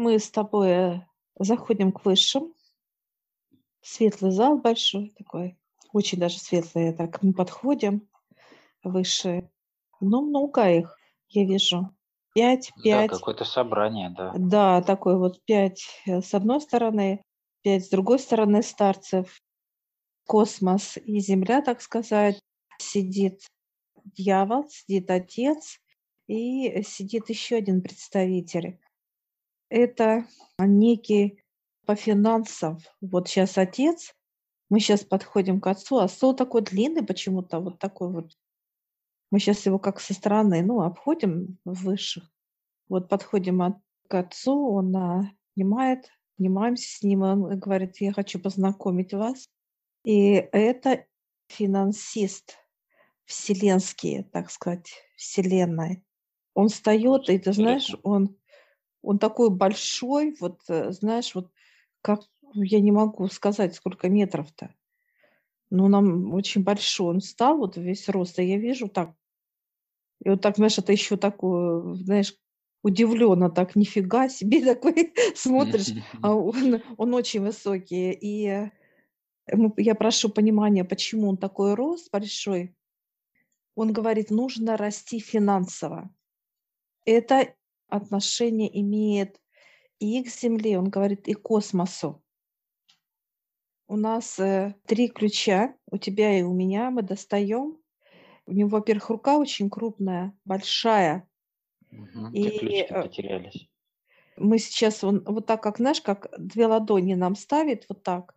Мы с тобой заходим к высшим. Светлый зал большой такой, очень даже светлый. Так мы подходим выше. Ну, много их, я вижу. Пять, Да, пять. какое-то собрание, да. Да, такой вот пять э, с одной стороны, пять с другой стороны старцев. Космос и Земля, так сказать. Сидит дьявол, сидит отец и сидит еще один представитель. Это некий по финансам. Вот сейчас отец, мы сейчас подходим к отцу, а стол такой длинный почему-то, вот такой вот. Мы сейчас его как со стороны, ну, обходим высших. Вот подходим от- к отцу, он понимает, понимаемся с ним, он говорит, я хочу познакомить вас. И это финансист вселенский, так сказать, вселенной. Он встает, и ты знаешь, он, он такой большой, вот э, знаешь, вот как, ну, я не могу сказать, сколько метров-то. Ну, нам очень большой. Он встал, вот весь рост, и я вижу так. И вот так, знаешь, это еще такое, знаешь, удивленно так, нифига себе, такой смотришь, а он, он очень высокий. И я прошу понимания, почему он такой рост большой. Он говорит, нужно расти финансово. Это отношение имеет и к Земле, он говорит, и к космосу. У нас э, три ключа, у тебя и у меня, мы достаем. У него, во-первых, рука очень крупная, большая. Где И ключики э, потерялись? мы сейчас, он, вот так, как, знаешь, как две ладони нам ставит, вот так.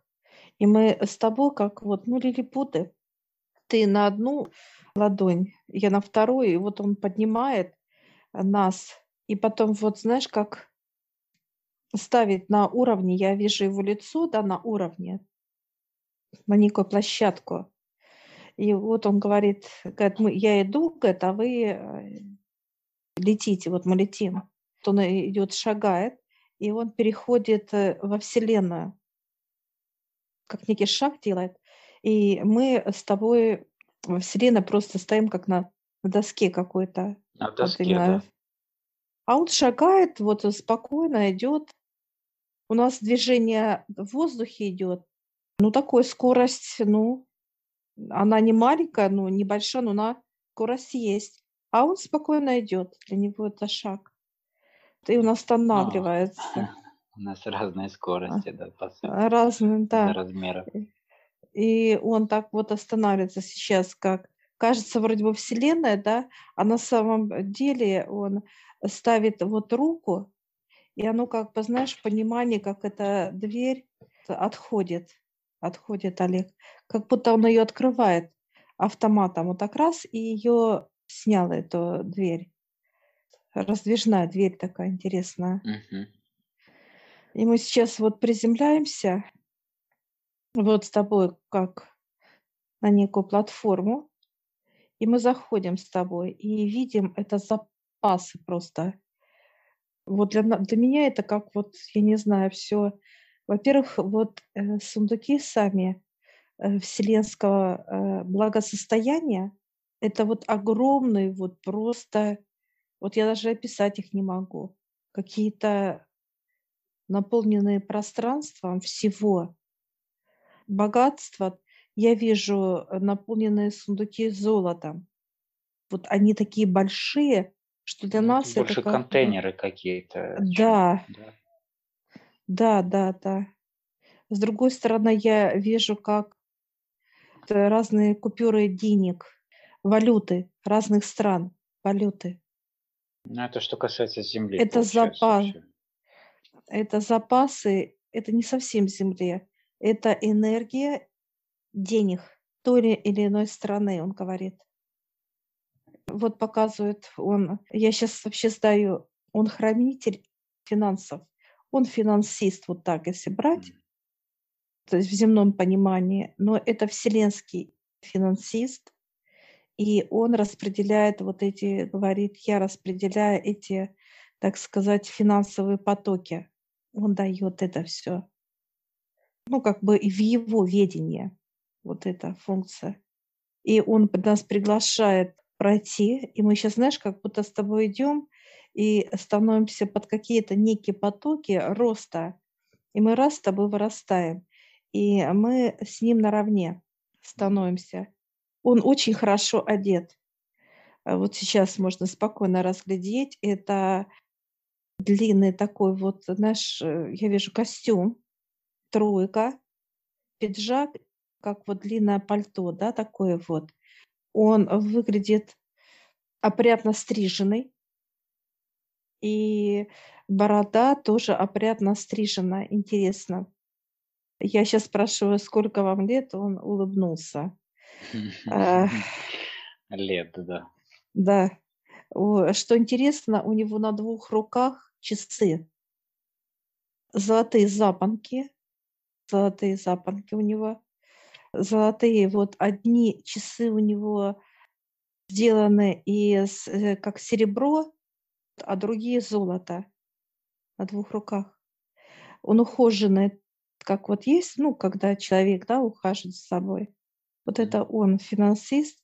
И мы с тобой, как вот, ну, лилипуты, ты на одну ладонь, я на вторую, и вот он поднимает нас, и потом вот, знаешь, как ставит на уровне, я вижу его лицо, да, на уровне, на некую площадку. И вот он говорит, говорит мы, я иду, говорит, а вы э, летите, вот мы летим. Вот Он идет, шагает, и он переходит э, во Вселенную, как некий шаг делает. И мы с тобой во Вселенной просто стоим как на, доске какой-то. На Вот доске, именно. да. А он шагает, вот э, спокойно идет. У нас движение в воздухе идет. Ну, такой скорость, ну, она не маленькая, ну, небольшая, но она скорость есть. А он спокойно идет. Для него это шаг. И он останавливается. у нас разные скорости, да, по сути, Разные, да. размеров. И он так вот останавливается сейчас, как кажется вроде бы Вселенная, да, а на самом деле он ставит вот руку, и оно как бы, знаешь, понимание, как эта дверь отходит, отходит Олег, как будто он ее открывает автоматом, вот так раз, и ее снял, эту дверь. Раздвижная дверь такая интересная. Мгм. И мы сейчас вот приземляемся, вот с тобой как на некую платформу, и мы заходим с тобой и видим это запасы просто. Вот для, для меня это как вот, я не знаю, все. Во-первых, вот э, сундуки сами э, вселенского э, благосостояния, это вот огромные, вот просто, вот я даже описать их не могу. Какие-то наполненные пространством всего. Богатство, я вижу э, наполненные сундуки золотом. Вот они такие большие, что для это нас это больше как бы... контейнеры какие-то, Да, да. да, да, да. С другой стороны, я вижу, как разные купюры денег, валюты разных стран, валюты. Ну, это что касается Земли, Это запас, это запасы, это не совсем земле, это энергия денег той или иной страны, он говорит. Вот показывает он, я сейчас вообще знаю, он хранитель финансов, он финансист, вот так, если брать, то есть в земном понимании, но это вселенский финансист, и он распределяет вот эти, говорит, я распределяю эти, так сказать, финансовые потоки. Он дает это все. Ну, как бы и в его ведении вот эта функция. И он нас приглашает пройти, и мы сейчас, знаешь, как будто с тобой идем, и становимся под какие-то некие потоки роста, и мы раз с тобой вырастаем, и мы с ним наравне становимся. Он очень хорошо одет. А вот сейчас можно спокойно разглядеть. Это длинный такой вот, знаешь, э, я вижу костюм, тройка, пиджак, как вот длинное пальто, да, такое вот. Он выглядит опрятно стриженный, и борода тоже опрятно стрижена. Интересно. Я сейчас спрашиваю, сколько вам лет, он улыбнулся. Лет, да. Да. Что интересно, у него на двух руках часы. Золотые запонки. Золотые запонки у него. Золотые, вот одни часы у него сделаны из, э, как серебро, а другие золото на двух руках. Он ухоженный, как вот есть, ну, когда человек, да, ухаживает за собой. Вот это он, финансист.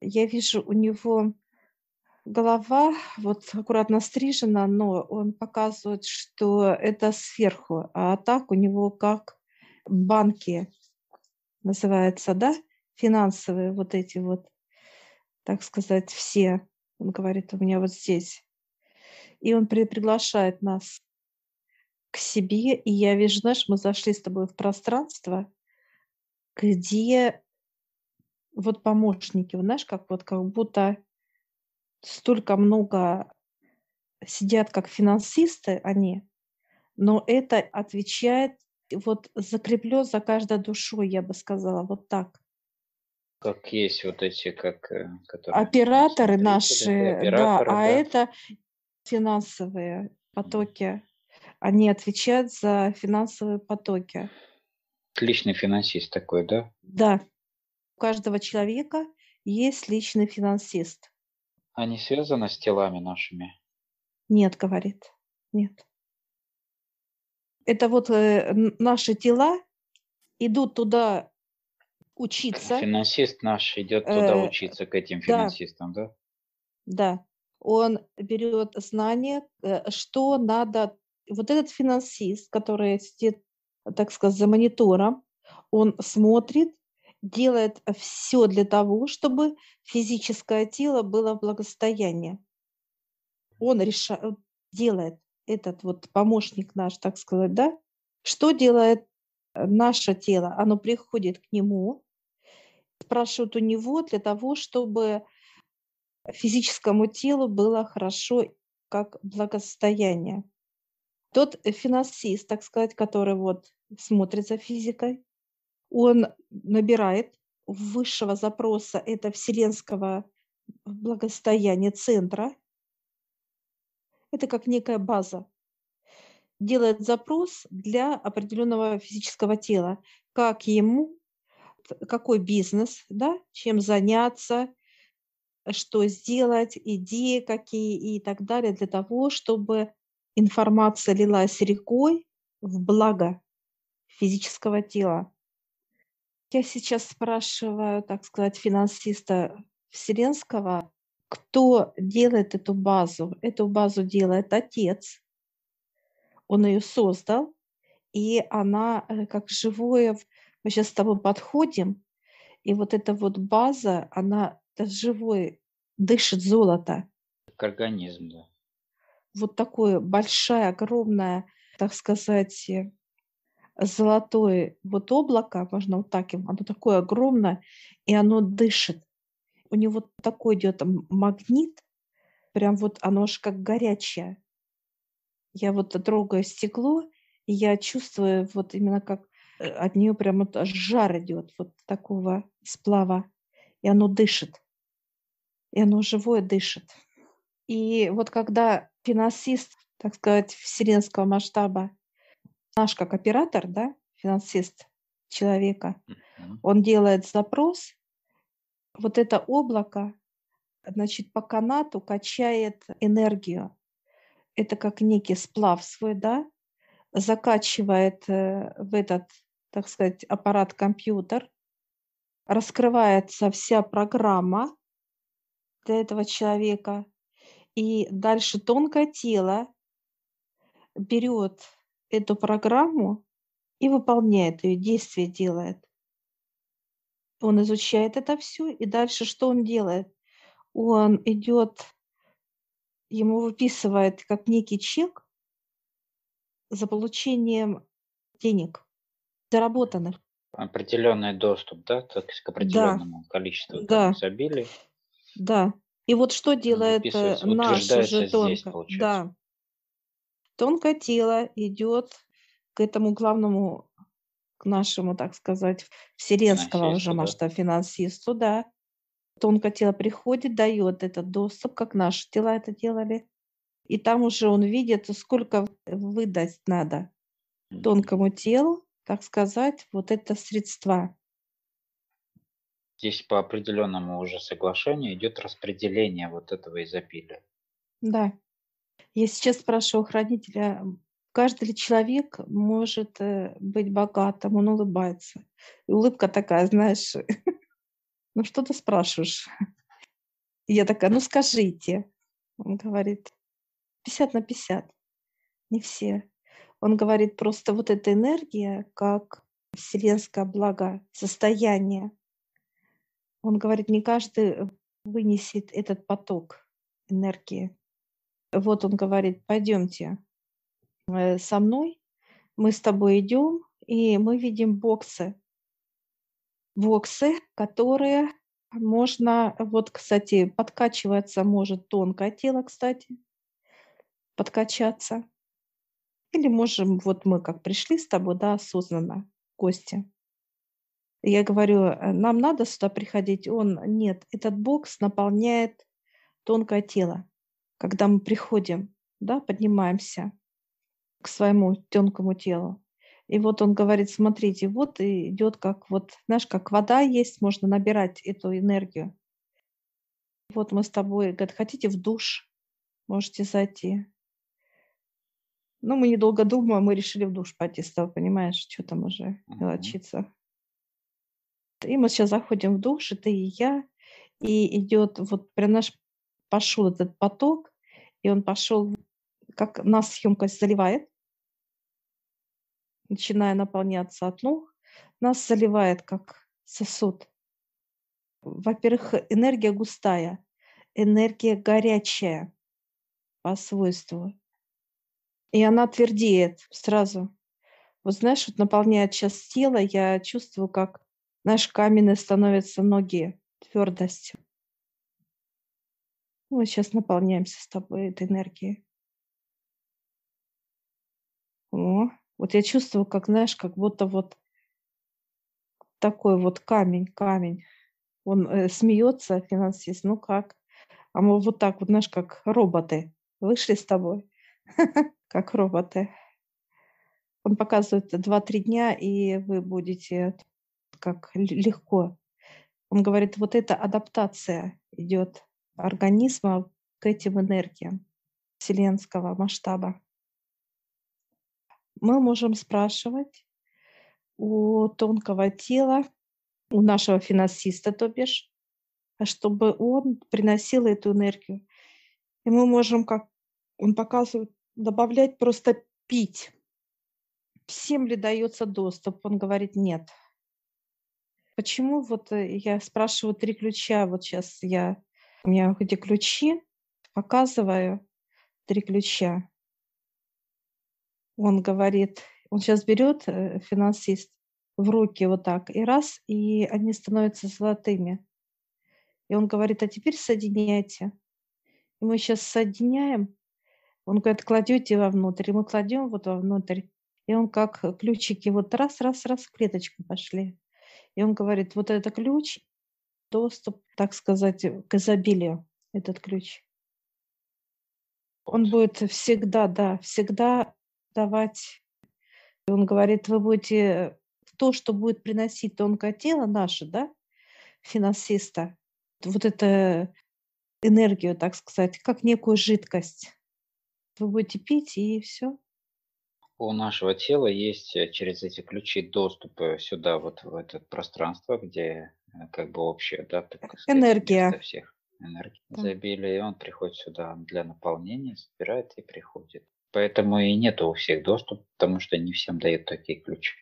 Я вижу у него голова вот аккуратно стрижена, но он показывает, что это сверху, а так у него как банки называется, да, финансовые вот эти вот, так сказать, все. Он говорит, у меня вот здесь. И он при приглашает нас к себе, и я вижу, знаешь, мы зашли с тобой в пространство, где вот помощники, знаешь, как вот как будто столько много сидят как финансисты они, но это отвечает, вот закреплен за каждой душой, я бы сказала, вот так. Как есть вот эти, как... Э, которые операторы наши, операторы, да, а это финансовые потоки. Они отвечают за финансовые потоки. Личный финансист такой, да? Да. У каждого человека есть личный финансист. Они связаны с телами нашими? Нет, говорит, нет. Это вот э, наши тела идут туда учиться. Финансист наш идет туда э, учиться к этим финансистам, да? Да. Он берет знания, э, что надо. Вот этот финансист, который сидит, так сказать, за монитором, он смотрит, делает все для того, чтобы физическое тело было в благосостоянии. Он решает, делает этот вот помощник наш, так сказать, да? Что делает э, наше тело? Оно приходит к нему, спрашивают у него для того, чтобы физическому телу было хорошо, как благосостояние. Тот финансист, так сказать, который вот смотрит за физикой, он набирает высшего запроса, это вселенского благосостояния центра, это как некая база, делает запрос для определенного физического тела, как ему, какой бизнес, да, чем заняться, что сделать, идеи какие и так далее, для того, чтобы информация лилась рекой в благо физического тела. Я сейчас спрашиваю, так сказать, финансиста Вселенского, кто делает эту базу? Эту базу делает отец. Он ее создал, и она э, как живое, мы сейчас с тобой подходим, и вот эта вот база, она живой, дышит золото. Как организм, да. Вот такое большая, огромная, так сказать, э, золотое вот облако, можно вот так, оно такое огромное, и оно дышит. У него такой идет магнит, прям вот оно аж как горячее. Я вот трогаю стекло, и я чувствую вот именно как э, от нее прям вот жар идет вот такого сплава, и оно дышит и оно живое дышит. И вот когда финансист, так сказать, вселенского масштаба, наш как оператор, да, финансист человека, он делает запрос, вот это облако, значит, по канату качает энергию. Это как некий сплав свой, да, закачивает э, в этот, так сказать, аппарат компьютер, раскрывается вся программа, для этого человека. И дальше тонкое тело берет эту программу и выполняет ее, действие делает. Он изучает это все, и дальше что он делает? Он идет, ему выписывает как некий чек за получением денег, заработанных. Определенный доступ, да, так, к определенному да. количеству да. изобилий. Да. И вот что делает э, наш уже тонко? да. Тонкое тело идет к этому главному, нашему, так сказать, вселенского уже масштаба да. финансисту, да. Тонкое тело приходит, дает этот доступ, как наши тела это делали. И там уже он видит, сколько выдать надо тонкому телу, так сказать, вот это средства. Здесь по определенному уже соглашению идет распределение вот этого изобилия. Да. Я сейчас спрашиваю хранителя, каждый человек может э, быть богатым, он улыбается. И улыбка такая, знаешь, ну что ты спрашиваешь? я такая, ну скажите. Он говорит, 50 на 50. Не все. Он говорит, просто вот эта энергия, как вселенское благо, состояние, он говорит, не каждый вынесет этот поток энергии. Вот он говорит, пойдемте со мной, мы с тобой идем, и мы видим боксы. Боксы, которые можно, вот, кстати, подкачиваться может тонкое тело, кстати, подкачаться. Или можем, вот мы как пришли с тобой, да, осознанно, гости. Я говорю, «Э, нам надо сюда приходить. Он, нет, этот бокс наполняет тонкое тело. Когда мы приходим, да, поднимаемся к своему тонкому телу. И вот он говорит, смотрите, вот идет как вот, знаешь, как вода есть, можно набирать эту энергию. Вот мы с тобой, говорит, хотите в душ, можете зайти. Ну, мы недолго думая, мы решили в душ пойти с тобой, понимаешь, что там уже мелочиться. И мы сейчас заходим в душ, и ты и я, и идет вот прям наш пошел этот поток, и он пошел, как нас емкость заливает, начиная наполняться от ног, нас заливает как сосуд. Во-первых, энергия густая, энергия горячая по свойству. И она твердеет сразу. Вот знаешь, вот наполняет сейчас тело, я чувствую, как, знаешь, каменные становятся ноги твердостью. Мы сейчас наполняемся с тобой этой энергией. О, вот я чувствую, как, знаешь, как будто вот такой вот камень, камень. Он э, смеется, финансист, ну как? А мы вот так вот, знаешь, как роботы вышли с тобой. как роботы. Он показывает 2-3 дня, и вы будете как легко. Он говорит, вот эта адаптация идет организма к этим энергиям вселенского масштаба. Мы можем спрашивать у тонкого тела, у нашего финансиста, то бишь, чтобы он приносил эту энергию. И мы можем, как он показывает, добавлять просто пить. Всем ли дается доступ? Он говорит, нет. Почему вот э, я спрашиваю три ключа, вот сейчас я, у меня эти ключи, показываю три ключа. Он говорит, он сейчас берет, э, финансист, в руки вот так, и раз, и они становятся золотыми. И он говорит, а теперь соединяйте. И мы сейчас соединяем, он говорит, кладете вовнутрь, и мы кладем вот вовнутрь, и он как ключики вот раз, раз, раз в клеточку пошли. И он говорит, вот это ключ, доступ, так сказать, к изобилию, этот ключ. Он будет всегда, да, всегда давать. И он говорит, вы будете то, что будет приносить тонкое тело наше, да, финансиста, вот эту энергию, так сказать, как некую жидкость вы будете пить, и все. У нашего тела есть э, через эти ключи доступ сюда, вот в это пространство, где э, как бы общее, да, так сказать, Энергия. всех. Энергии изобилия, и он приходит сюда для наполнения, собирает и приходит. Поэтому и нету у всех доступа, потому что не всем дают такие ключи.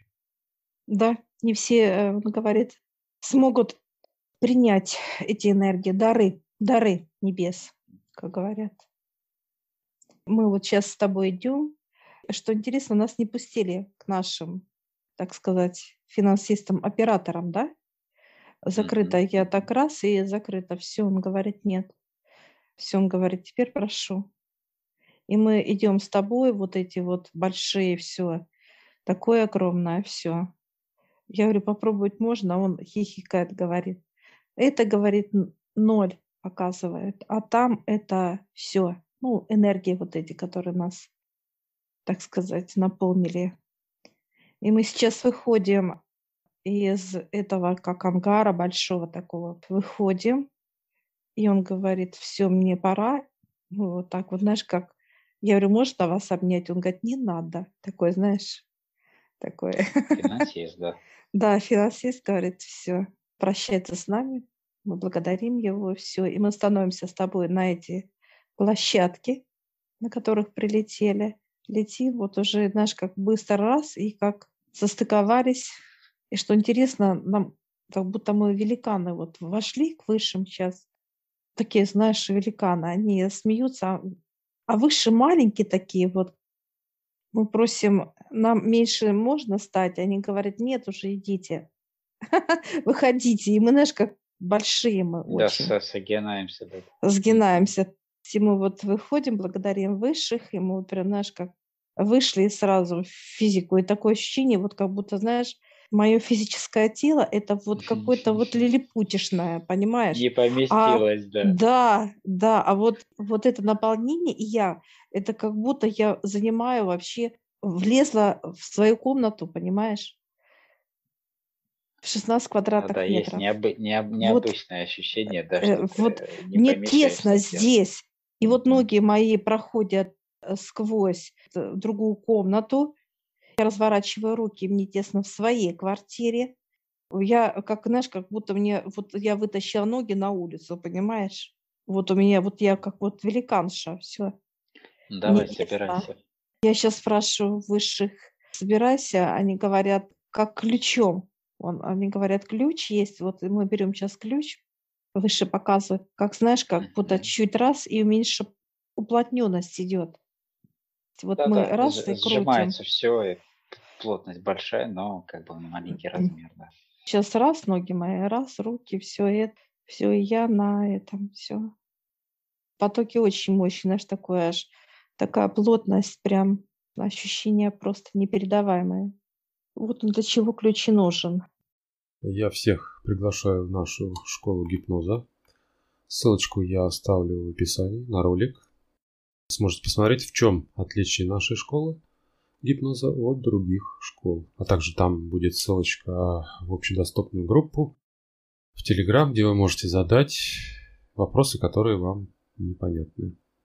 Да, не все, э, он говорит, смогут принять эти энергии, дары, дары небес, как говорят. Мы вот сейчас с тобой идем. Что интересно, нас не пустили к нашим, так сказать, финансистам, операторам, да? Закрыто. Я так раз и закрыто. Все, он говорит, нет. Все, он говорит, теперь прошу. И мы идем с тобой, вот эти вот большие, все, такое огромное, все. Я говорю, попробовать можно? Он хихикает, говорит. Это, говорит, ноль показывает, а там это все. Ну, энергии вот эти, которые нас, так сказать, наполнили. И мы сейчас выходим из этого, как ангара большого такого, выходим, и он говорит, все, мне пора. Ну, вот так вот, знаешь, как... Я говорю, можно вас обнять? Он говорит, не надо. Такой, знаешь, такое. Финансист, да. Да, финансист говорит, все, прощается с нами, мы благодарим его, все, и мы становимся с тобой на эти площадки, на которых прилетели, летим, вот уже, знаешь, как быстро раз, и как состыковались, и что интересно, нам как будто мы великаны вот вошли к высшим сейчас, такие, знаешь, великаны, они смеются, а- а выше маленькие такие вот, мы просим, нам меньше можно стать? Они говорят, нет, уже идите, выходите. И мы, знаешь, как большие мы Да, очень со- согинаемся. Да. Сгинаемся. И мы вот выходим, благодарим высших, и мы прям, знаешь, как вышли сразу в физику. И такое ощущение, вот как будто, знаешь, мое физическое тело, это вот какое-то вот лилипутишное, понимаешь? Не А поместилось, да. да, да, а вот, вот это наполнение, и я, это как будто я занимаю вообще, влезла в свою комнату, понимаешь, в 16 Да, квадратных да, есть метров. необы- необ- Вот, необычное ощущение, да, э, вот не мне тесно в тело. здесь, и вот ноги мои проходят э, сквозь э, другую комнату, я разворачиваю руки, мне тесно в своей квартире, я, как, знаешь, как будто мне, вот я вытащила ноги на улицу, понимаешь? Вот у меня, вот я как вот великанша, все. Ну, Мне Давай, тесно. собирайся. Я сейчас спрашиваю высших, собирайся, они говорят, как ключом. Он, они говорят, ключ есть, вот мы берем сейчас ключ, выше показывают, как знаешь, как будто чуть раз и меньше уплотненность идет. Вот мы Да-да, раз и крутим. сжимается все, и плотность большая, но как бы маленький размер, да. Сейчас раз ноги мои, раз руки, все это, все и я на этом, все. Потоки очень мощные, знаешь, такое аж такая плотность, прям ощущение просто непередаваемое. Вот он для чего ключ и нужен. Я всех приглашаю в нашу школу гипноза. Ссылочку я оставлю в описании на ролик. Сможете посмотреть, в чем отличие нашей школы гипноза от других школ. А также там будет ссылочка в общедоступную группу в Телеграм, где вы можете задать вопросы, которые вам непонятны.